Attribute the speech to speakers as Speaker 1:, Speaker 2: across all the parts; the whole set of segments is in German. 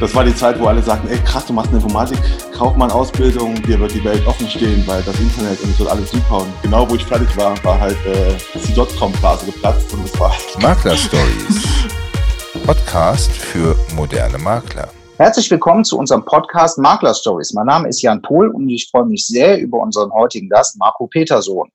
Speaker 1: Das war die Zeit, wo alle sagten, ey krass, du machst eine Informatik, Kaufmann-Ausbildung, dir wird die Welt offen stehen, weil das Internet und es wird alles super. Und genau wo ich fertig war, war halt äh, die Dotcom-Blase geplatzt und es war halt
Speaker 2: Makler Stories. Podcast für moderne Makler.
Speaker 3: Herzlich willkommen zu unserem Podcast Makler Stories. Mein Name ist Jan Pohl und ich freue mich sehr über unseren heutigen Gast Marco Petersohn.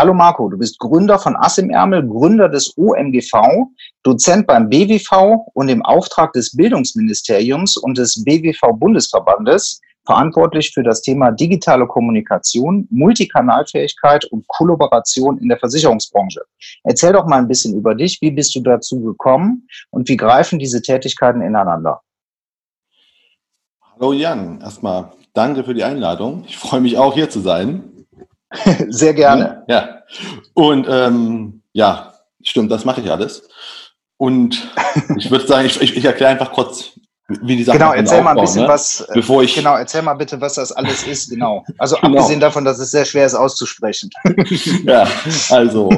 Speaker 3: Hallo Marco, du bist Gründer von Ass im Ärmel, Gründer des OMGV, Dozent beim BWV und im Auftrag des Bildungsministeriums und des BWV-Bundesverbandes verantwortlich für das Thema digitale Kommunikation, Multikanalfähigkeit und Kollaboration in der Versicherungsbranche. Erzähl doch mal ein bisschen über dich. Wie bist du dazu gekommen und wie greifen diese Tätigkeiten ineinander?
Speaker 1: Hallo Jan, erstmal danke für die Einladung. Ich freue mich auch hier zu sein.
Speaker 3: Sehr gerne.
Speaker 1: Ja. Und ähm, ja, stimmt, das mache ich alles. Und ich würde sagen, ich, ich, erkläre einfach kurz, wie die Sache
Speaker 3: Genau, erzähl mal ein bisschen ne? was.
Speaker 1: Äh, Bevor ich
Speaker 3: genau, erzähl mal bitte, was das alles ist. Genau. Also genau. abgesehen davon, dass es sehr schwer ist auszusprechen.
Speaker 1: ja, also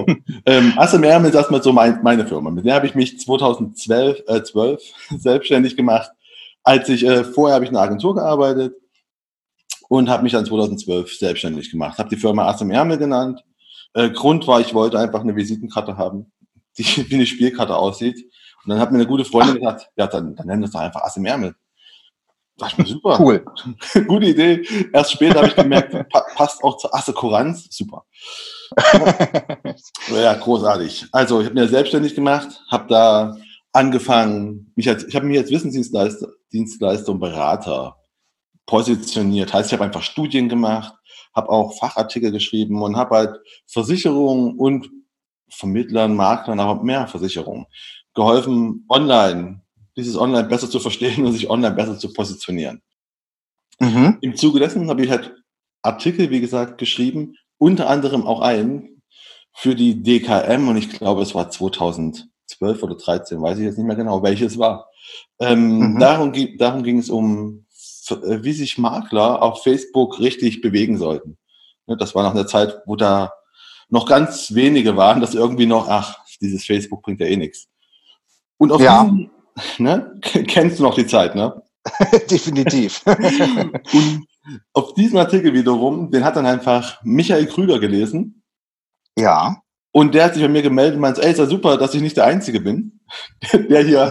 Speaker 1: ähm, Ärmel ist erstmal so mein, meine Firma. Mit der habe ich mich 2012 äh, 12 selbstständig gemacht. Als ich äh, vorher habe ich in einer Agentur gearbeitet und habe mich dann 2012 selbstständig gemacht. Habe die Firma Ass im Ärmel genannt. Äh, Grund war, ich wollte einfach eine Visitenkarte haben, die wie eine Spielkarte aussieht. Und dann hat mir eine gute Freundin gesagt, ja, dann, dann nennen wir es doch einfach Ass im Ärmel. Dachte ich mir, super.
Speaker 3: Cool.
Speaker 1: Gute Idee. Erst später habe ich gemerkt, pa passt auch zur Assekuranz. Super. ja, großartig. Also, ich habe mir selbstständig gemacht, habe da angefangen, mich als, ich habe mich als Wissensdienstleister Dienstleister und Berater positioniert. Heißt, ich habe einfach Studien gemacht, habe auch Fachartikel geschrieben und habe halt Versicherungen und Vermittlern, Maklern, aber mehr Versicherungen geholfen, online, dieses Online besser zu verstehen und sich online besser zu positionieren. Mhm. Im Zuge dessen habe ich halt Artikel, wie gesagt, geschrieben, unter anderem auch einen für die DKM und ich glaube, es war 2012 oder 13, weiß ich jetzt nicht mehr genau, welches war. Ähm, mhm. darum, darum ging es um wie sich Makler auf Facebook richtig bewegen sollten. Ne, das war noch eine Zeit, wo da noch ganz wenige waren, dass irgendwie noch, ach, dieses Facebook bringt ja eh nichts. Und auf ja. diesen, ne, kennst du noch die Zeit, ne?
Speaker 3: Definitiv.
Speaker 1: und auf diesen Artikel wiederum, den hat dann einfach Michael Krüger gelesen.
Speaker 3: Ja.
Speaker 1: Und der hat sich bei mir gemeldet und meint, ey, ist ja super, dass ich nicht der Einzige bin, der hier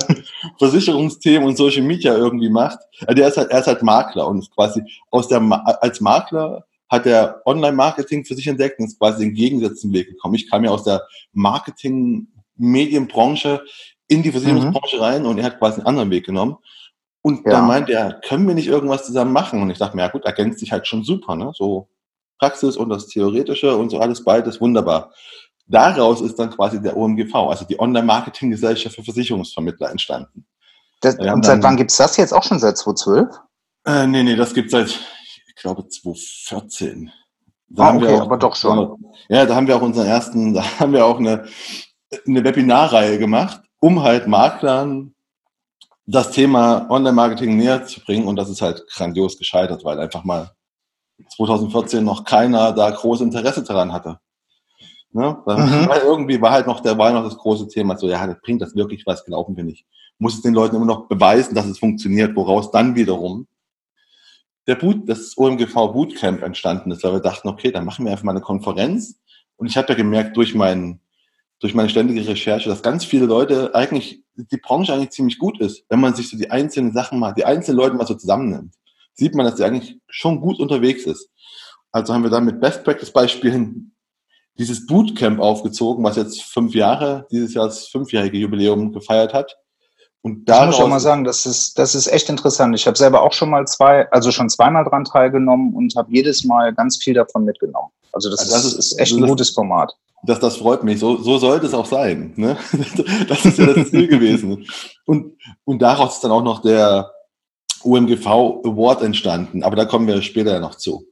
Speaker 1: Versicherungsthemen und Social Media irgendwie macht. Der ist halt, er ist halt Makler und ist quasi aus der, als Makler hat er Online-Marketing für sich entdeckt und ist quasi den gegensätzlichen Weg gekommen. Ich kam ja aus der Marketing-Medienbranche in die Versicherungsbranche mhm. rein und er hat quasi einen anderen Weg genommen. Und ja. dann meint er, können wir nicht irgendwas zusammen machen? Und ich dachte mir, ja gut, ergänzt sich halt schon super, ne? So Praxis und das Theoretische und so alles beides wunderbar. Daraus ist dann quasi der OMGV, also die Online-Marketing-Gesellschaft für Versicherungsvermittler entstanden.
Speaker 3: Das, und seit wann gibt's das jetzt? Auch schon seit 2012?
Speaker 1: Äh, nee, nee, das gibt's seit, ich glaube, 2014.
Speaker 3: Da ah, okay, auch, aber doch schon.
Speaker 1: Ja, da haben wir auch unseren ersten, da haben wir auch eine, eine Webinarreihe gemacht, um halt Maklern das Thema Online-Marketing näher zu bringen. Und das ist halt grandios gescheitert, weil einfach mal 2014 noch keiner da großes Interesse daran hatte. Ne? Mhm. Weil irgendwie war halt noch, der war noch das große Thema, so, ja, das bringt das wirklich was, glauben wir nicht. Muss es den Leuten immer noch beweisen, dass es funktioniert, woraus dann wiederum der Boot, das OMGV Bootcamp entstanden ist, weil wir dachten, okay, dann machen wir einfach mal eine Konferenz. Und ich habe ja gemerkt durch mein, durch meine ständige Recherche, dass ganz viele Leute eigentlich, die Branche eigentlich ziemlich gut ist. Wenn man sich so die einzelnen Sachen mal, die einzelnen Leute mal so zusammennimmt, sieht man, dass sie eigentlich schon gut unterwegs ist. Also haben wir dann mit Best Practice Beispielen dieses Bootcamp aufgezogen, was jetzt fünf Jahre, dieses Jahr das fünfjährige Jubiläum gefeiert hat.
Speaker 3: Und da muss ich auch mal sagen, das ist, das ist echt interessant. Ich habe selber auch schon mal zwei, also schon zweimal dran teilgenommen und habe jedes Mal ganz viel davon mitgenommen. Also das, also das ist, ist, echt ein das, gutes Format.
Speaker 1: Das, das freut mich. So, so sollte es auch sein. Ne? Das ist ja das Ziel gewesen. Und, und daraus ist dann auch noch der OMGV Award entstanden. Aber da kommen wir später noch zu.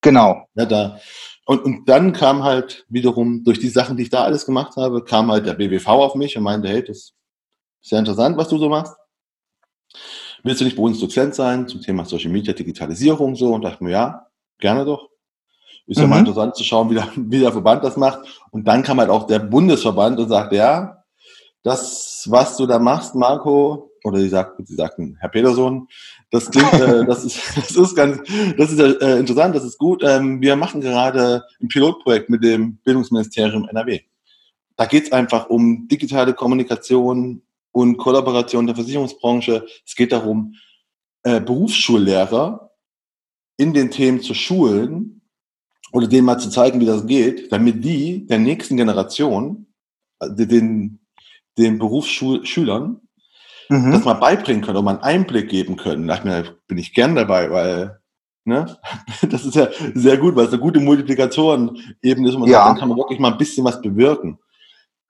Speaker 3: Genau.
Speaker 1: Ja, da, und, und dann kam halt wiederum, durch die Sachen, die ich da alles gemacht habe, kam halt der BWV auf mich und meinte, hey, das ist sehr interessant, was du so machst. Willst du nicht bei uns Dozent sein zum Thema Social Media, Digitalisierung so? Und dachte mir, ja, gerne doch. Ist ja mhm. mal interessant zu schauen, wie der, wie der Verband das macht. Und dann kam halt auch der Bundesverband und sagte, ja, das, was du da machst, Marco, oder sie sagt, sie sagten Herr Peterson. Das klingt, äh, das ist, das ist ganz, das ist äh, interessant, das ist gut. Ähm, wir machen gerade ein Pilotprojekt mit dem Bildungsministerium NRW. Da geht es einfach um digitale Kommunikation und Kollaboration der Versicherungsbranche. Es geht darum, äh, Berufsschullehrer in den Themen zu schulen oder denen mal zu zeigen, wie das geht, damit die der nächsten Generation, äh, den, den Berufsschülern, mhm. das mal beibringen können und mal einen Einblick geben können. Da bin ich gern dabei, weil ne, das ist ja sehr gut, weil es eine gute Multiplikatoren eben ist und ja. dann kann man wirklich mal ein bisschen was bewirken.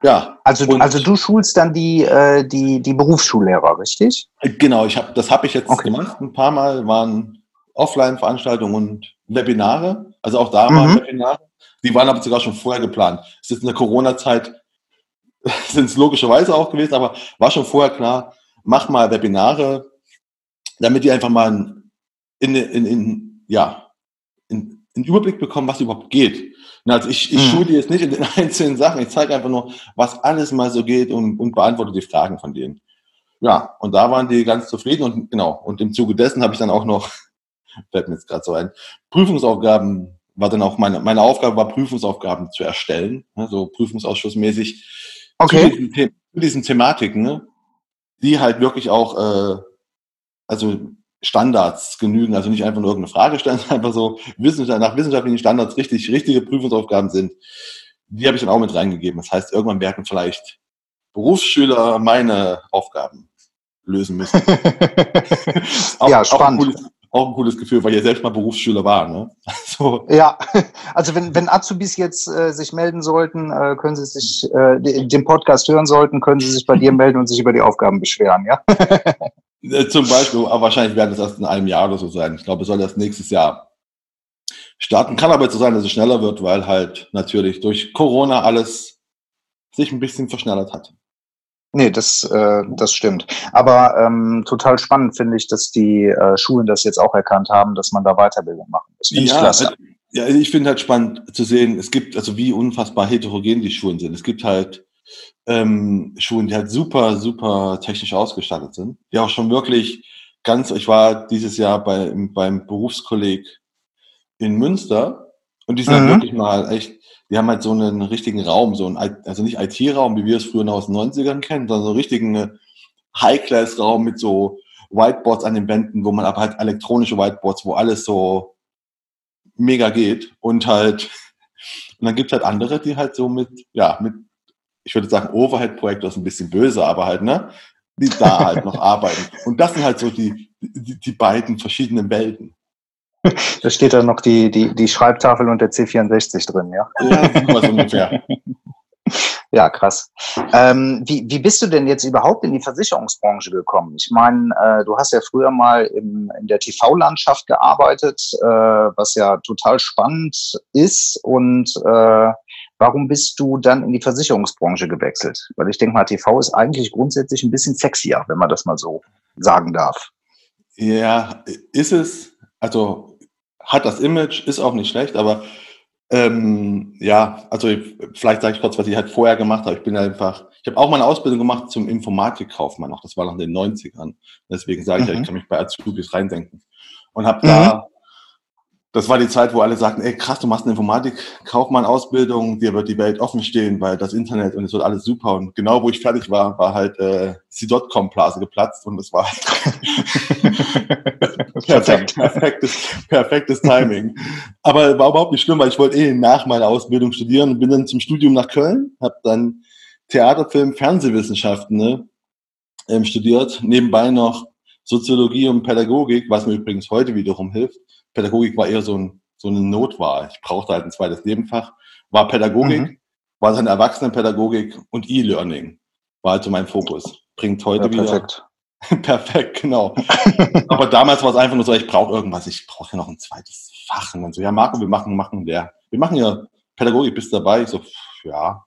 Speaker 3: Ja. Also, also du schulst dann die, äh, die, die Berufsschullehrer, richtig?
Speaker 1: Genau, ich hab, das habe ich jetzt okay. gemacht. Ein paar Mal waren Offline-Veranstaltungen und Webinare. Also auch da mhm. waren Webinare. Die waren aber sogar schon vorher geplant. Es ist in der Corona-Zeit, sind es logischerweise auch gewesen, aber war schon vorher klar, mach mal Webinare, damit die einfach mal in, in, in, ja, in, in Überblick bekommen, was überhaupt geht. Also ich, ich mhm. schule jetzt nicht in den einzelnen Sachen, ich zeige einfach nur, was alles mal so geht und, und beantworte die Fragen von denen. Ja, und da waren die ganz zufrieden und genau, und im Zuge dessen habe ich dann auch noch, fällt mir jetzt gerade so ein, Prüfungsaufgaben war dann auch meine, meine Aufgabe war, Prüfungsaufgaben zu erstellen, ne, so prüfungsausschussmäßig
Speaker 3: okay.
Speaker 1: zu, diesen, zu diesen Thematiken, ne, die halt wirklich auch, äh, also Standards genügen, also nicht einfach nur irgendeine Frage stellen, sondern einfach so Wissenschaft, nach wissenschaftlichen Standards richtig, richtige Prüfungsaufgaben sind. Die habe ich dann auch mit reingegeben. Das heißt, irgendwann werden vielleicht Berufsschüler meine Aufgaben lösen müssen.
Speaker 3: auch, ja, spannend.
Speaker 1: Auch ein, cooles, auch ein, cooles, Gefühl, weil ja selbst mal Berufsschüler war. Ne?
Speaker 3: Also, ja, also wenn, wenn Azubis jetzt äh, sich melden sollten, äh, können sie sich, äh, den Podcast hören sollten, können sie sich bei dir melden und sich über die Aufgaben beschweren, ja?
Speaker 1: Äh, zum Beispiel, aber wahrscheinlich werden es erst in einem Jahr oder so sein. Ich glaube, es soll erst nächstes Jahr starten. Kann aber so sein, dass es schneller wird, weil halt natürlich durch Corona alles sich ein bisschen verschnellert hat.
Speaker 3: Nee, das, äh, das stimmt. Aber ähm, total spannend finde ich, dass die äh, Schulen das jetzt auch erkannt haben, dass man da Weiterbildung machen muss.
Speaker 1: Ja, ich klasse. Also, ja, ich finde halt spannend zu sehen, es gibt, also wie unfassbar heterogen die Schulen sind. Es gibt halt ähm, Schulen, die halt super, super technisch ausgestattet sind. Die auch schon wirklich ganz, ich war dieses Jahr bei, beim Berufskolleg in Münster und die sind mhm. halt wirklich mal echt, die haben halt so einen richtigen Raum, so ein, also nicht IT-Raum, wie wir es früher noch aus den 90ern kennen, sondern so einen richtigen High-Class-Raum mit so Whiteboards an den Wänden, wo man aber halt elektronische Whiteboards, wo alles so mega geht und halt, und dann gibt's halt andere, die halt so mit, ja, mit ich würde sagen, Overhead-Projektor ist ein bisschen böse, aber halt, ne, die da halt noch arbeiten. Und das sind halt so die, die, die beiden verschiedenen Welten.
Speaker 3: Da steht dann noch die, die, die Schreibtafel und der C64 drin, ja? Ja, so ungefähr. Ja, krass. Ähm, wie, wie bist du denn jetzt überhaupt in die Versicherungsbranche gekommen? Ich meine, äh, du hast ja früher mal im, in der TV-Landschaft gearbeitet, äh, was ja total spannend ist und äh, Warum bist du dann in die Versicherungsbranche gewechselt? Weil ich denke mal, TV ist eigentlich grundsätzlich ein bisschen sexier, wenn man das mal so sagen darf.
Speaker 1: Ja, ist es. Also hat das Image, ist auch nicht schlecht, aber ähm, ja, also ich, vielleicht sage ich kurz, was ich halt vorher gemacht habe. Ich bin einfach, ich habe auch meine Ausbildung gemacht zum Informatikkaufmann noch. Das war noch in den 90ern. Deswegen sage ich mhm. ja, ich kann mich bei Azubis reindenken. Und habe mhm. da das war die Zeit, wo alle sagten, ey krass, du machst eine Informatik-Kaufmann-Ausbildung, dir wird die Welt offen stehen, weil das Internet und es wird alles super. Und genau wo ich fertig war, war halt äh, die Dotcom-Blase geplatzt und es war perfekt, perfektes, perfektes Timing. Aber war überhaupt nicht schlimm, weil ich wollte eh nach meiner Ausbildung studieren und bin dann zum Studium nach Köln, habe dann Theaterfilm, Fernsehwissenschaften ne, ähm, studiert, nebenbei noch Soziologie und Pädagogik, was mir übrigens heute wiederum hilft Pädagogik war eher so, ein, so eine Notwahl. Ich brauchte halt ein zweites Nebenfach. War Pädagogik, mhm. war dann Erwachsenenpädagogik und E-Learning. War halt so mein Fokus. Bringt heute ja, wieder. Perfekt. perfekt, genau. Aber damals war es einfach nur so, ich brauche irgendwas, ich brauche ja noch ein zweites Fach. Und dann so, ja, Marco, wir machen, machen der. Wir machen ja Pädagogik, bist dabei? Ich so, ja,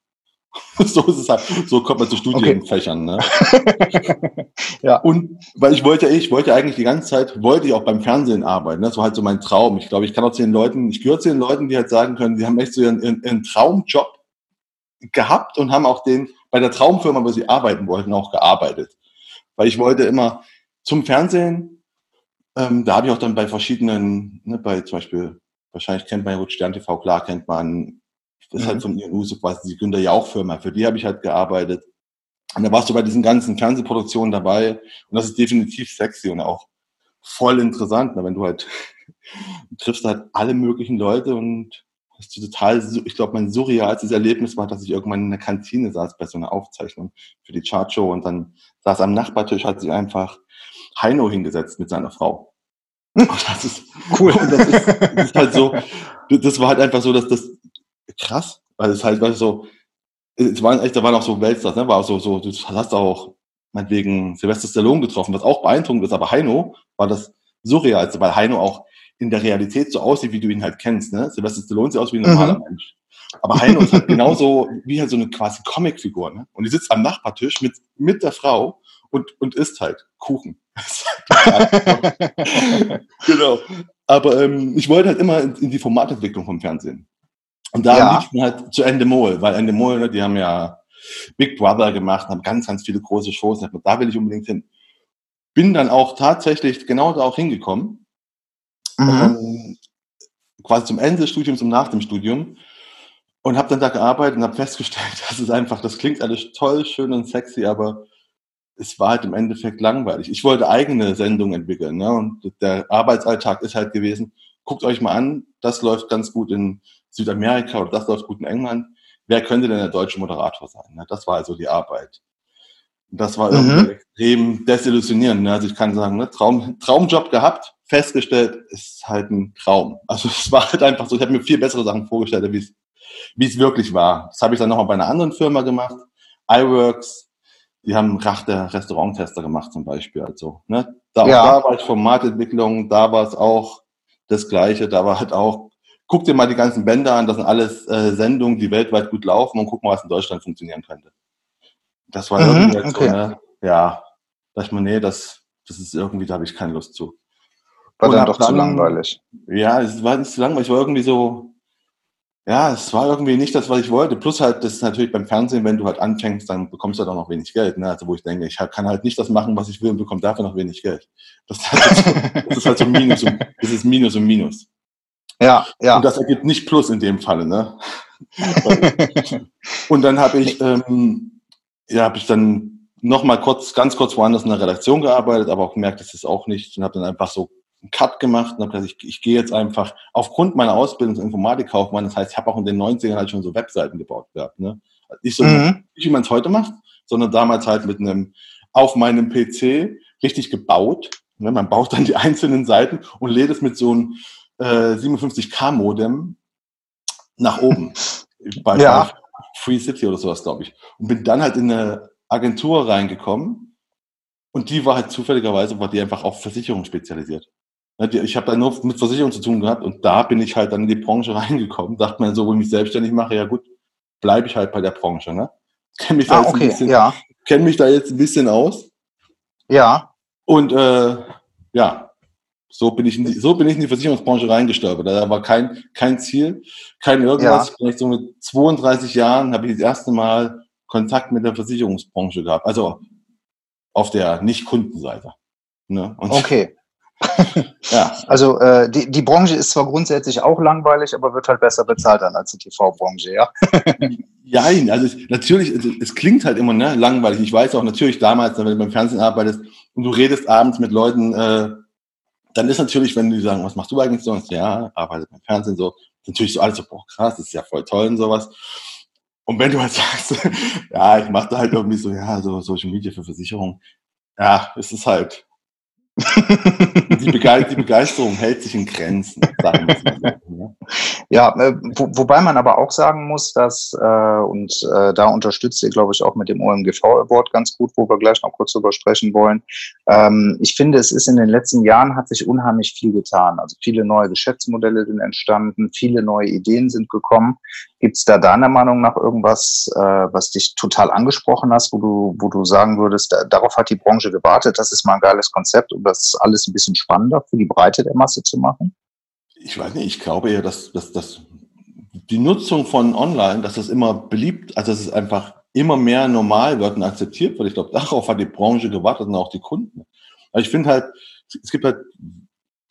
Speaker 1: so ist es halt, so kommt man zu Studienfächern. Okay. Ne? ja. Und weil ich wollte, ich wollte eigentlich die ganze Zeit, wollte ich auch beim Fernsehen arbeiten. Das war halt so mein Traum. Ich glaube, ich kann auch zu den Leuten, ich gehöre zu den Leuten, die halt sagen können, die haben echt so ihren, ihren, ihren Traumjob gehabt und haben auch den bei der Traumfirma, wo sie arbeiten wollten, auch gearbeitet. Weil ich wollte immer zum Fernsehen, ähm, da habe ich auch dann bei verschiedenen, ne, bei zum Beispiel, wahrscheinlich kennt man ja gut Stern TV, klar kennt man, das ist halt mhm. von Ian Use quasi die Günter Jauch-Firma, für die habe ich halt gearbeitet. Und da warst du bei diesen ganzen Fernsehproduktionen dabei und das ist definitiv sexy und auch voll interessant, ne, wenn du halt triffst halt alle möglichen Leute und hast du total, ich glaube, mein surrealstes Erlebnis war, dass ich irgendwann in der Kantine saß bei so einer Aufzeichnung für die Chartshow und dann saß am Nachbartisch, hat sich einfach Heino hingesetzt mit seiner Frau. das ist cool. Das ist, das ist halt so, das war halt einfach so, dass das krass, weil es halt, weil so, es waren echt, da waren auch so Weltstars, ne, war auch so, so, du hast auch meinetwegen Sylvester Stallone getroffen, was auch beeindruckend ist, aber Heino war das surreal, weil Heino auch in der Realität so aussieht, wie du ihn halt kennst. Ne? Sylvester Stallone sieht aus wie ein normaler mhm. Mensch. Aber Heino ist halt genauso wie halt so eine quasi Comicfigur. Ne? Und die sitzt am Nachbartisch mit, mit der Frau und, und isst halt Kuchen. genau. Aber ähm, ich wollte halt immer in, in, die Formatentwicklung vom Fernsehen. Und da ja. lief man halt zu Endemol, weil Endemol, ne, die haben ja Big Brother gemacht, haben ganz, ganz viele große Shows. Da will ich unbedingt hin. Bin dann auch tatsächlich genau da auch hingekommen mhm. ähm, quasi zum Ende des Studiums und nach dem Studium und habe dann da gearbeitet und habe festgestellt, das ist einfach, das klingt alles toll, schön und sexy, aber es war halt im Endeffekt langweilig. Ich wollte eigene Sendungen entwickeln ne? und der Arbeitsalltag ist halt gewesen, guckt euch mal an, das läuft ganz gut in Südamerika oder das läuft gut in England. Wer könnte denn der deutsche Moderator sein? Ne? Das war also die Arbeit. Das war mhm. irgendwie extrem desillusionierend. Ne? Also ich kann sagen, ne? Traum, Traumjob gehabt, festgestellt, ist halt ein Traum. Also es war halt einfach so, ich habe mir viel bessere Sachen vorgestellt, wie es wie es wirklich war. Das habe ich dann nochmal bei einer anderen Firma gemacht, iWorks. Die haben Rach der Restauranttester gemacht zum Beispiel. Also, ne? da, ja. da war ich Formatentwicklung, da war es auch das Gleiche. Da war halt auch, guck dir mal die ganzen Bänder an, das sind alles äh, Sendungen, die weltweit gut laufen und guck mal, was in Deutschland funktionieren könnte. Das war mhm, irgendwie okay. so, ne? ja, da ich mir, nee, das, das ist irgendwie, da habe ich keine Lust zu.
Speaker 3: War dann doch dann, zu langweilig.
Speaker 1: Ja, es war nicht zu langweilig, es war irgendwie so, ja, es war irgendwie nicht das, was ich wollte. Plus halt, das ist natürlich beim Fernsehen, wenn du halt anfängst, dann bekommst du halt auch noch wenig Geld. Ne? Also wo ich denke, ich kann halt nicht das machen, was ich will und bekomme dafür noch wenig Geld. Das ist halt so, das ist halt so Minus und, das ist Minus und Minus.
Speaker 3: Ja, ja.
Speaker 1: Und das ergibt nicht Plus in dem Falle, ne? und dann habe ich, ähm, ja, habe ich dann noch mal kurz, ganz kurz woanders in der Redaktion gearbeitet, aber auch gemerkt, das ist auch nicht und habe dann einfach so einen Cut gemacht und habe gesagt, ich, ich gehe jetzt einfach aufgrund meiner Ausbildung zum Informatikkaufmann, das heißt, ich habe auch in den 90ern halt schon so Webseiten gebaut gehabt. Ne? Nicht so, mhm. nicht wie man es heute macht, sondern damals halt mit einem auf meinem PC richtig gebaut. Ne? Man baut dann die einzelnen Seiten und lädt es mit so einem äh, 57K-Modem nach oben. bei, ja. Free City oder sowas, glaube ich. Und bin dann halt in eine Agentur reingekommen und die war halt zufälligerweise, war die einfach auf Versicherung spezialisiert. Ich habe da nur mit Versicherung zu tun gehabt und da bin ich halt dann in die Branche reingekommen. Dachte mir so, wo ich mich selbstständig mache, ja gut, bleibe ich halt bei der Branche. Ne? Kenn mich da
Speaker 3: ah, jetzt okay, ein
Speaker 1: bisschen,
Speaker 3: ja.
Speaker 1: kenn mich da jetzt ein bisschen aus.
Speaker 3: Ja.
Speaker 1: Und äh, ja, so bin ich in die, so bin ich in die Versicherungsbranche reingestolpert. Da war kein kein Ziel, kein irgendwas. Ja. Vielleicht so mit 32 Jahren habe ich das erste Mal Kontakt mit der Versicherungsbranche gehabt. Also auf der Nicht-Kundenseite.
Speaker 3: Ne? okay. ja. Also äh, die, die Branche ist zwar grundsätzlich auch langweilig, aber wird halt besser bezahlt dann als die TV-Branche, ja?
Speaker 1: Nein, also es, natürlich, es, es, klingt halt immer ne, langweilig. Ich weiß auch natürlich damals, wenn du beim Fernsehen arbeitest und du redest abends mit Leuten, äh, dann ist natürlich, wenn die sagen, was machst du eigentlich sonst? Ja, arbeite beim Fernsehen so, natürlich so alles so, boah, krass, das ist ja voll toll und sowas. Und wenn du halt sagst, ja, ich mache da halt irgendwie so, ja, so Social Media für Versicherung, ja, es ist halt, die, Begeisterung hält sich in Grenzen?
Speaker 3: Ja, äh, wo, wobei man aber auch sagen muss, dass, äh, und äh, da unterstützt ihr, glaube ich, auch mit dem OMGV Award ganz gut, wo wir gleich noch kurz drüber sprechen wollen. Ähm, ich finde, es ist in den letzten Jahren hat sich unheimlich viel getan. Also viele neue Geschäftsmodelle sind entstanden, viele neue Ideen sind gekommen. Gibt es da deiner Meinung nach irgendwas, äh, was dich total angesprochen hast, wo du, wo du sagen würdest, da, darauf hat die Branche gewartet, das ist mal ein geiles Konzept, um das alles ein bisschen spannender für die Breite der Masse zu machen?
Speaker 1: Ich weiß nicht, ich glaube eher, dass, dass, dass die Nutzung von Online, dass das immer beliebt, also dass es einfach immer mehr normal wird und akzeptiert wird. Ich glaube, darauf hat die Branche gewartet und auch die Kunden. Aber ich finde halt, es gibt halt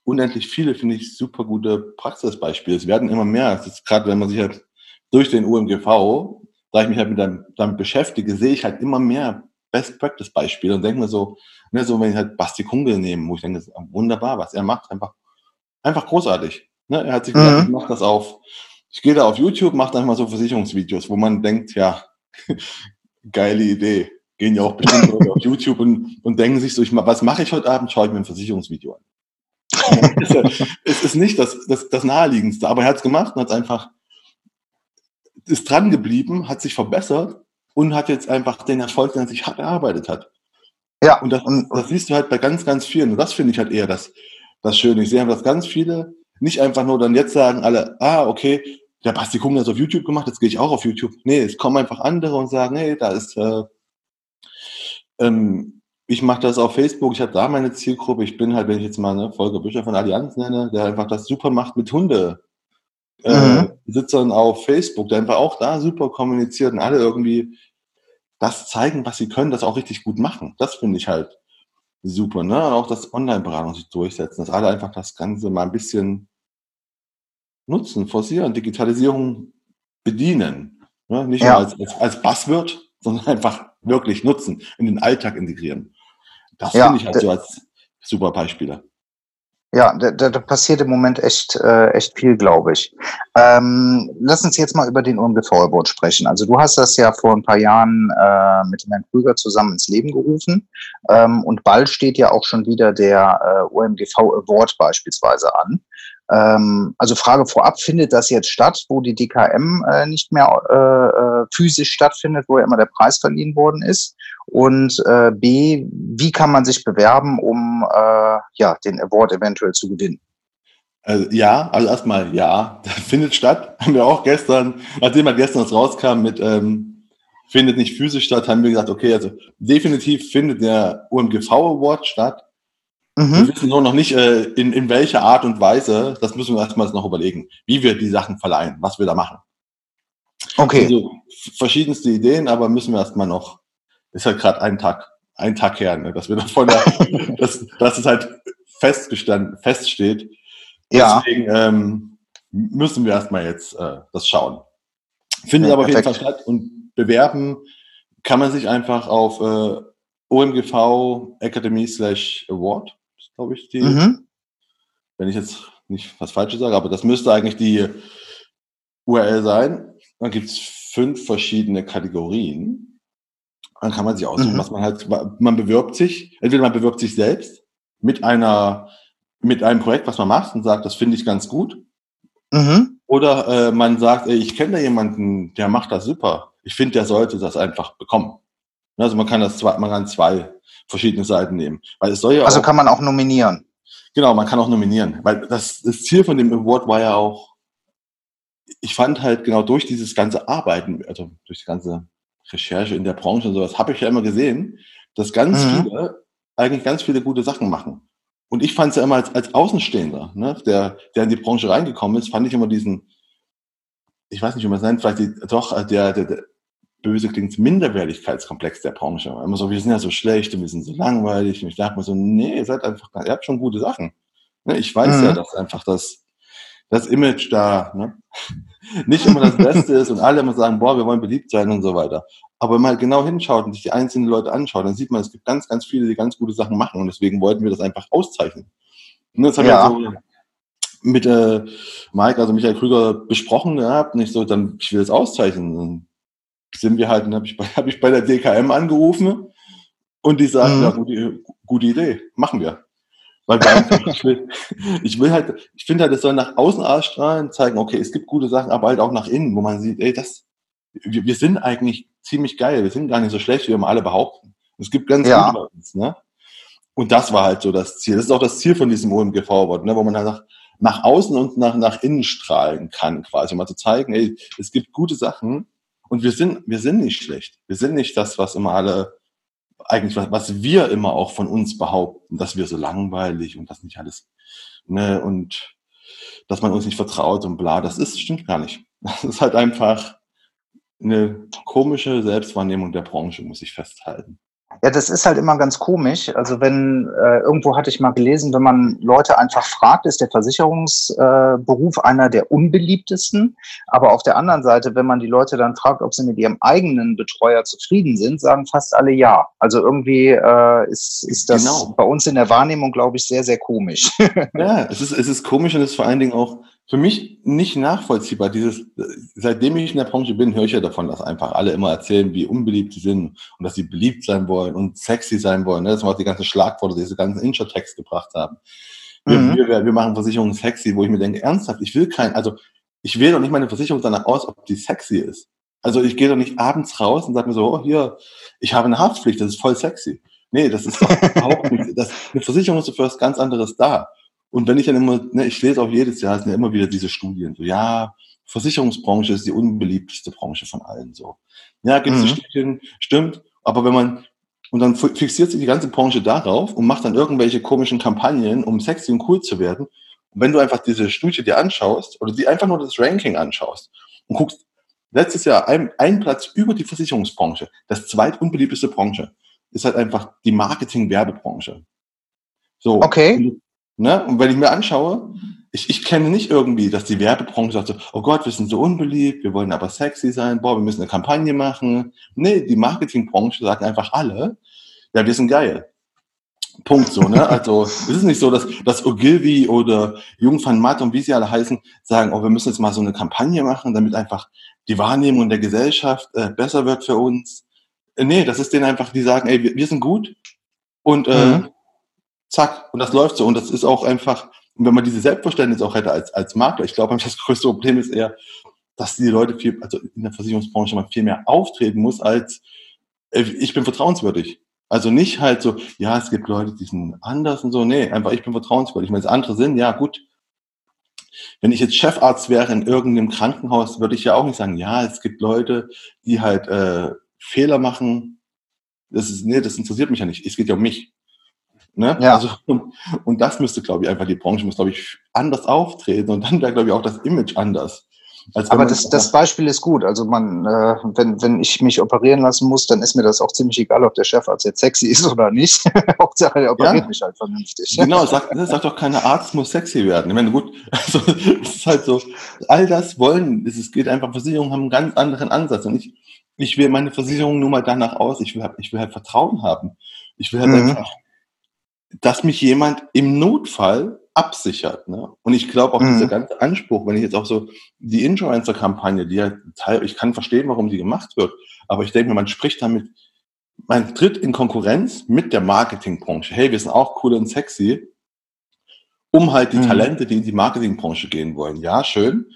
Speaker 1: unendlich viele, finde ich, super gute Praxisbeispiele. Es werden immer mehr. Gerade, wenn man sich halt durch den UMGV, da ich mich halt mit damit, damit beschäftige, sehe ich halt immer mehr Best-Practice-Beispiele und denke mir so, ne, so wenn ich halt Basti Kungel nehme, wo ich denke, wunderbar, was er macht, einfach, einfach großartig. Ne, er hat sich gesagt, mhm. ich mache das auf, ich gehe da auf YouTube, mache dann mal so Versicherungsvideos, wo man denkt, ja, geile Idee. Gehen ja auch bestimmt Leute auf YouTube und, und denken sich so, ich, was mache ich heute Abend? Schaue ich mir ein Versicherungsvideo an. es ist nicht das, das, das Naheliegendste, aber er hat es gemacht und hat es einfach, ist dran geblieben, hat sich verbessert und hat jetzt einfach den Erfolg, den er sich hart erarbeitet hat. Ja. Und das, und das siehst du halt bei ganz, ganz vielen. Und das finde ich halt eher das, das Schöne. Ich sehe dass ganz viele nicht einfach nur dann jetzt sagen alle, ah, okay, der Basti Kung hat auf YouTube gemacht, jetzt gehe ich auch auf YouTube. Nee, es kommen einfach andere und sagen, hey, da ist, äh, ähm, ich mache das auf Facebook, ich habe da meine Zielgruppe, ich bin halt, wenn ich jetzt mal ne, Volker Bücher von Allianz nenne, der einfach das super macht mit Hunde. Äh, mhm. Sitzern auf Facebook, der einfach auch da super kommuniziert und alle irgendwie das zeigen, was sie können, das auch richtig gut machen. Das finde ich halt super. Ne? Und auch das Online-Beratung sich durchsetzen, dass alle einfach das Ganze mal ein bisschen nutzen, forcieren, Digitalisierung bedienen. Ne? Nicht ja. nur als, als, als Buzzword, sondern einfach wirklich nutzen, in den Alltag integrieren. Das ja, finde ich halt so als super Beispiele.
Speaker 3: Ja, da, da, da passiert im Moment echt, äh, echt viel, glaube ich. Ähm, lass uns jetzt mal über den OMGV Award sprechen. Also du hast das ja vor ein paar Jahren äh, mit Herrn Krüger zusammen ins Leben gerufen. Ähm, und bald steht ja auch schon wieder der äh, OMGV Award beispielsweise an. Ähm, also Frage vorab, findet das jetzt statt, wo die DKM äh, nicht mehr äh, äh, physisch stattfindet, wo ja immer der Preis verliehen worden ist? Und äh, B, wie kann man sich bewerben, um äh, ja, den Award eventuell zu gewinnen?
Speaker 1: Also, ja, also erstmal ja, das findet statt. Haben wir auch gestern, nachdem halt gestern das rauskam mit ähm, findet nicht physisch statt, haben wir gesagt, okay, also definitiv findet der UMGV Award statt. Mhm. Wir wissen nur noch nicht, äh, in, in welcher Art und Weise, das müssen wir erstmal noch überlegen, wie wir die Sachen verleihen, was wir da machen. Okay. Also verschiedenste Ideen, aber müssen wir erstmal noch, ist halt gerade ein Tag, ein Tag her, ne, dass wir davon, dass, dass es halt festgestanden, feststeht. Ja. Deswegen ähm, müssen wir erstmal jetzt äh, das schauen. Findet ja, aber auf jeden Fall statt und bewerben kann man sich einfach auf äh, OMGV Academy slash Award glaube ich, die, mhm. wenn ich jetzt nicht was Falsches sage, aber das müsste eigentlich die URL sein. Dann gibt es fünf verschiedene Kategorien. Dann kann man sich aussuchen, mhm. was man halt, man bewirbt sich, entweder man bewirbt sich selbst mit einer, mit einem Projekt, was man macht und sagt, das finde ich ganz gut. Mhm. Oder äh, man sagt, ey, ich kenne da jemanden, der macht das super. Ich finde, der sollte das einfach bekommen. Also man kann das zwei, man kann zwei verschiedene Seiten nehmen. Weil es soll ja
Speaker 3: also auch, kann man auch nominieren.
Speaker 1: Genau, man kann auch nominieren. Weil das, das Ziel von dem Award war ja auch, ich fand halt genau durch dieses ganze Arbeiten, also durch die ganze Recherche in der Branche und sowas, habe ich ja immer gesehen, dass ganz mhm. viele eigentlich ganz viele gute Sachen machen. Und ich fand es ja immer als, als Außenstehender, ne, der, der in die Branche reingekommen ist, fand ich immer diesen, ich weiß nicht, wie man es nennt, vielleicht die, doch, der, der, der böse klingt, Minderwertigkeitskomplex der Branche. Immer so, wir sind ja so schlecht und wir sind so langweilig. Und ich dachte mir so, nee, ihr seid einfach, ihr habt schon gute Sachen. Ne, ich weiß mhm. ja, dass einfach das, das Image da ne, nicht immer das Beste ist und alle immer sagen, boah, wir wollen beliebt sein und so weiter. Aber wenn man halt genau hinschaut und sich die einzelnen Leute anschaut, dann sieht man, es gibt ganz, ganz viele, die ganz gute Sachen machen und deswegen wollten wir das einfach auszeichnen. Und das haben ja. wir so mit äh, Mike, also Michael Krüger, besprochen gehabt und ich so, dann, ich will das auszeichnen. Sind wir halt, dann habe ich, bei, hab ich bei der DKM angerufen und die sagen, mhm. ja, gute, gute Idee, machen wir. Weil ich, will, ich will halt, ich finde halt, es soll nach außen ausstrahlen, zeigen, okay, es gibt gute Sachen, aber halt auch nach innen, wo man sieht, ey, das, wir, wir sind eigentlich ziemlich geil, wir sind gar nicht so schlecht, wie wir mal alle behaupten. Es gibt ganz ja. bei uns, ne? Und das war halt so das Ziel. Das ist auch das Ziel von diesem OMGV-Wort, ne, wo man halt nach, nach außen und nach, nach innen strahlen kann, quasi, um mal zu zeigen, ey, es gibt gute Sachen, und wir sind, wir sind nicht schlecht. Wir sind nicht das, was immer alle, eigentlich, was, wir immer auch von uns behaupten, dass wir so langweilig und das nicht alles, ne, und dass man uns nicht vertraut und bla, das ist, stimmt gar nicht. Das ist halt einfach, eine komische Selbstwahrnehmung der Branche, muss ich festhalten.
Speaker 3: Ja, das ist halt immer ganz komisch. Also wenn äh, irgendwo hatte ich mal gelesen, wenn man Leute einfach fragt, ist der Versicherungsberuf äh, einer der unbeliebtesten. Aber auf der anderen Seite, wenn man die Leute dann fragt, ob sie mit ihrem eigenen Betreuer zufrieden sind, sagen fast alle ja. Also irgendwie äh, ist, ist das genau. bei uns in der Wahrnehmung, glaube ich, sehr, sehr komisch.
Speaker 1: ja, es ist, es ist komisch und es ist vor allen Dingen auch für mich nicht nachvollziehbar. Dieses, seitdem ich in der Branche bin, höre ich ja davon, dass einfach alle immer erzählen, wie unbeliebt sie sind und dass sie beliebt sein wollen und sexy sein wollen. Ne? Das war die ganze Schlagworte, diese ganzen Intro-Text gebracht haben. Wir, mhm. wir, wir machen Versicherungen sexy, wo ich mir denke, ernsthaft, ich will kein, also ich wähle doch nicht meine Versicherung danach aus, ob die sexy ist. Also ich gehe doch nicht abends raus und sage mir so, oh hier, ich habe eine Haftpflicht, das ist voll sexy. Nee, das ist doch überhaupt nicht. Das, eine Versicherung ist für was ganz anderes da. Und wenn ich dann immer, ne, ich lese auch jedes Jahr, sind ja immer wieder diese Studien, so, ja, Versicherungsbranche ist die unbeliebteste Branche von allen, so. Ja, gibt es mhm. Studien, stimmt, aber wenn man, und dann fixiert sich die ganze Branche darauf und macht dann irgendwelche komischen Kampagnen, um sexy und cool zu werden. Und wenn du einfach diese Studie dir anschaust oder die einfach nur das Ranking anschaust und guckst, letztes Jahr ein, ein Platz über die Versicherungsbranche, das zweitunbeliebteste Branche, ist halt einfach die Marketing-Werbebranche.
Speaker 3: So. Okay.
Speaker 1: Ne? Und wenn ich mir anschaue, ich, ich kenne nicht irgendwie, dass die Werbebranche sagt so, oh Gott, wir sind so unbeliebt, wir wollen aber sexy sein, boah, wir müssen eine Kampagne machen. Nee, die Marketingbranche sagt einfach alle, ja, wir sind geil. Punkt so, ne? Also es ist nicht so, dass, dass Ogilvy oder Jung van Matt und wie sie alle heißen, sagen, oh, wir müssen jetzt mal so eine Kampagne machen, damit einfach die Wahrnehmung der Gesellschaft äh, besser wird für uns. Äh, nee, das ist denen einfach, die sagen, ey, wir, wir sind gut und äh, mhm zack, und das läuft so. Und das ist auch einfach, wenn man diese Selbstverständnis auch hätte als, als Makler, ich glaube, das größte Problem ist eher, dass die Leute viel, also in der Versicherungsbranche mal viel mehr auftreten muss, als äh, ich bin vertrauenswürdig. Also nicht halt so, ja, es gibt Leute, die sind anders und so. Nee, einfach ich bin vertrauenswürdig. Wenn es andere sind, ja gut. Wenn ich jetzt Chefarzt wäre in irgendeinem Krankenhaus, würde ich ja auch nicht sagen, ja, es gibt Leute, die halt äh, Fehler machen. Das ist, nee, das interessiert mich ja nicht. Es geht ja um mich. Ne? Ja. Also, und, und das müsste, glaube ich, einfach die Branche muss, glaube ich, anders auftreten und dann wäre, glaube ich, auch das Image anders.
Speaker 3: Aber das, das Beispiel ist gut. Also man, äh, wenn, wenn ich mich operieren lassen muss, dann ist mir das auch ziemlich egal, ob der Chefarzt jetzt sexy ist oder nicht. Hauptsache, der operiert ja. mich halt vernünftig.
Speaker 1: Genau, sagt, sagt doch keiner Arzt muss sexy werden. Ich meine, gut, also es ist halt so, all das wollen, es geht einfach, Versicherungen haben einen ganz anderen Ansatz. Und ich, ich will meine Versicherung nur mal danach aus, ich will, halt, ich will halt Vertrauen haben. Ich will halt mhm. einfach dass mich jemand im Notfall absichert. Ne? Und ich glaube auch mhm. dieser ganze Anspruch, wenn ich jetzt auch so die Influencer-Kampagne, die ja Teil, ich kann verstehen, warum die gemacht wird, aber ich denke mir, man spricht damit, man tritt in Konkurrenz mit der Marketingbranche. Hey, wir sind auch cool und sexy, um halt die mhm. Talente, die in die Marketingbranche gehen wollen. Ja, schön.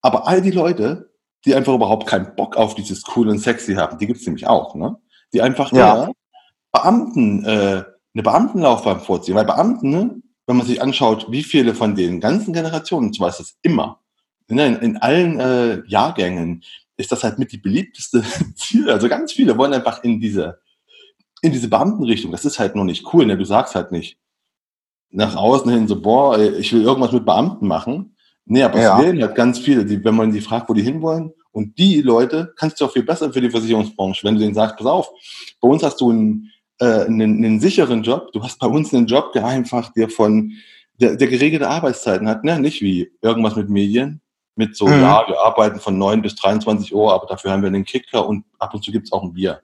Speaker 1: Aber all die Leute, die einfach überhaupt keinen Bock auf dieses cool und sexy haben, die gibt's nämlich auch, ne? Die einfach ja. Beamten äh, eine Beamtenlaufbahn vorziehen. Weil Beamten, ne, wenn man sich anschaut, wie viele von den ganzen Generationen, und zwar ist das immer, ne, in, in allen äh, Jahrgängen, ist das halt mit die beliebteste Ziel. Also ganz viele wollen einfach in diese, in diese Beamtenrichtung. Das ist halt nur nicht cool. Ne? Du sagst halt nicht nach außen hin so, boah, ich will irgendwas mit Beamten machen. Nee, aber ja. es wählen halt ganz viele, die, wenn man die fragt, wo die hinwollen. Und die Leute kannst du auch viel besser für die Versicherungsbranche, wenn du denen sagst, pass auf, bei uns hast du einen äh, einen, einen sicheren Job. Du hast bei uns einen Job, der einfach dir von der, der geregelte Arbeitszeiten hat, ne? Nicht wie irgendwas mit Medien, mit so, mhm. ja, wir arbeiten von 9 bis 23 Uhr, aber dafür haben wir einen Kicker und ab und zu gibt's auch ein Bier.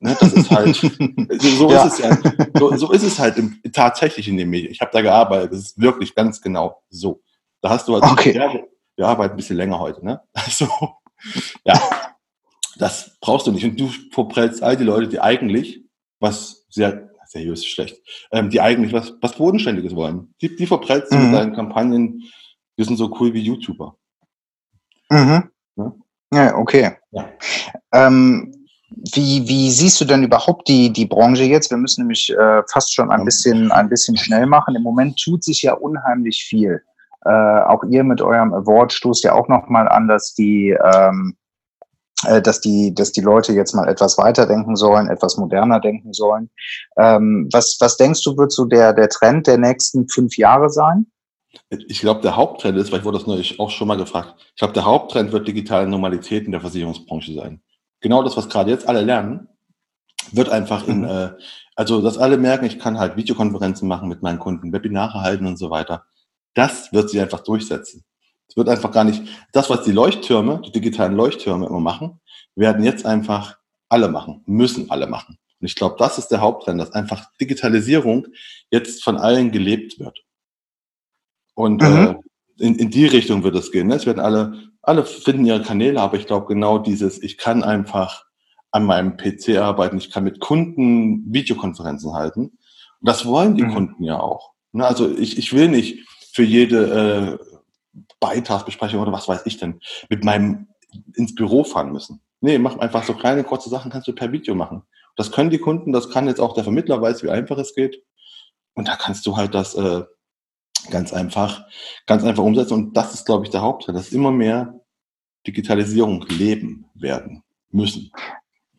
Speaker 1: Ne, das ist halt, so, ja. ist es ja, so, so ist es halt im, tatsächlich in den Medien. Ich habe da gearbeitet, das ist wirklich ganz genau so. Da hast du halt,
Speaker 3: okay.
Speaker 1: ja, wir arbeiten ein bisschen länger heute, ne? Also, ja, das brauchst du nicht. Und du verprellst all die Leute, die eigentlich was sehr seriös schlecht, ähm, die eigentlich was, was Bodenständiges wollen. Die, die verprellt mhm. mit deinen Kampagnen, wir sind so cool wie YouTuber.
Speaker 3: Mhm. Ja? ja, okay. Ja. Ähm, wie, wie siehst du denn überhaupt die, die Branche jetzt? Wir müssen nämlich äh, fast schon ein bisschen, ein bisschen schnell machen. Im Moment tut sich ja unheimlich viel. Äh, auch ihr mit eurem Award stoßt ja auch nochmal an, dass die, ähm, äh, dass die, dass die Leute jetzt mal etwas weiter denken sollen, etwas moderner denken sollen. Ähm, was, was denkst du, wird so der, der Trend der nächsten fünf Jahre sein?
Speaker 1: Ich glaube, der Haupttrend ist, weil ich wurde das neulich auch schon mal gefragt, ich glaube, der Haupttrend wird digitale Normalität in der Versicherungsbranche sein. Genau das, was gerade jetzt alle lernen, wird einfach in, mhm. äh, also dass alle merken, ich kann halt Videokonferenzen machen mit meinen Kunden, Webinare halten und so weiter. Das wird sich einfach durchsetzen. Es wird einfach gar nicht, das, was die Leuchttürme, die digitalen Leuchttürme immer machen, werden jetzt einfach alle machen, müssen alle machen. Und ich glaube, das ist der Haupttrend, dass einfach Digitalisierung jetzt von allen gelebt wird. Und mhm. äh, in, in die Richtung wird es gehen. Ne? Es werden alle, alle finden ihre Kanäle, aber ich glaube genau dieses, ich kann einfach an meinem PC arbeiten, ich kann mit Kunden Videokonferenzen halten. Und das wollen die mhm. Kunden ja auch. Ne? Also ich, ich will nicht für jede äh, Beitragsbesprechung oder was weiß ich denn mit meinem ins Büro fahren müssen. Nee, mach einfach so kleine, kurze Sachen, kannst du per Video machen. Das können die Kunden, das kann jetzt auch der Vermittler weiß, wie einfach es geht. Und da kannst du halt das äh, ganz einfach, ganz einfach umsetzen. Und das ist, glaube ich, der Hauptteil, dass immer mehr Digitalisierung leben werden müssen.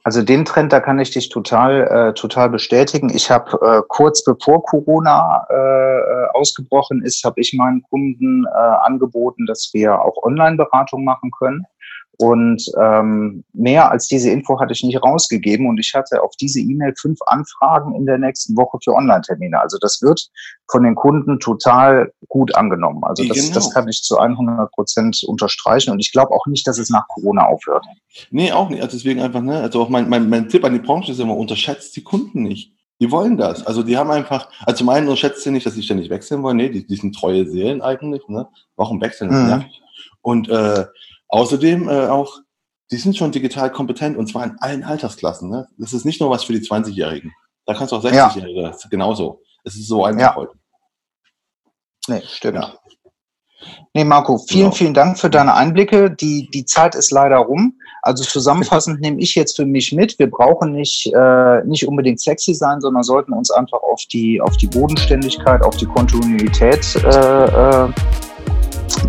Speaker 3: Also den Trend, da kann ich dich total, äh, total bestätigen. Ich habe äh, kurz bevor Corona äh, äh ausgebrochen ist, habe ich meinen Kunden äh, angeboten, dass wir auch Online-Beratung machen können. Und ähm, mehr als diese Info hatte ich nicht rausgegeben und ich hatte auf diese E-Mail fünf Anfragen in der nächsten Woche für Online-Termine. Also das wird von den Kunden total gut angenommen. Also das, genau. das kann ich zu 100 Prozent unterstreichen und ich glaube auch nicht, dass es nach Corona aufhört.
Speaker 1: Nee, auch nicht. Also deswegen einfach, ne, also auch mein, mein, mein Tipp an die Branche ist immer, unterschätzt die Kunden nicht. Die wollen das. Also die haben einfach, also zum einen unterschätzt sie nicht, dass sie ständig wechseln wollen. Nee, die, die sind treue Seelen eigentlich. Ne? Warum wechseln? Mhm. nervt. Und äh, Außerdem äh, auch, die sind schon digital kompetent und zwar in allen Altersklassen. Ne? Das ist nicht nur was für die 20-Jährigen. Da kannst du auch 60-Jährige, ja. genauso. Es ist so einfach ja. heute.
Speaker 3: Nee, stimmt. Ja. Nee, Marco, vielen, genau. vielen Dank für deine Einblicke. Die, die Zeit ist leider rum. Also zusammenfassend nehme ich jetzt für mich mit, wir brauchen nicht, äh, nicht unbedingt sexy sein, sondern sollten uns einfach auf die, auf die Bodenständigkeit, auf die Kontinuität äh, äh,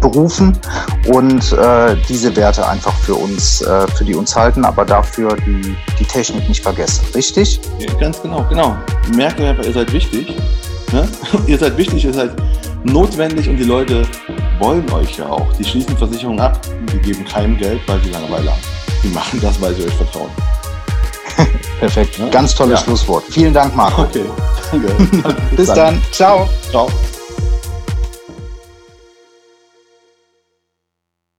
Speaker 3: berufen und äh, diese Werte einfach für uns, äh, für die uns halten, aber dafür die, die Technik nicht vergessen. Richtig?
Speaker 1: Ja, ganz genau, genau. Merkt einfach, ihr seid wichtig. Ne? ihr seid wichtig, ihr seid notwendig und die Leute wollen euch ja auch. Die schließen Versicherungen ab, die geben keinem Geld, weil sie Langeweile haben. Die machen das, weil sie euch vertrauen.
Speaker 3: Perfekt. Ja? Ganz tolles ja. Schlusswort. Vielen Dank, Marco. Okay, danke. Bis, Bis dann. Ciao. Ciao.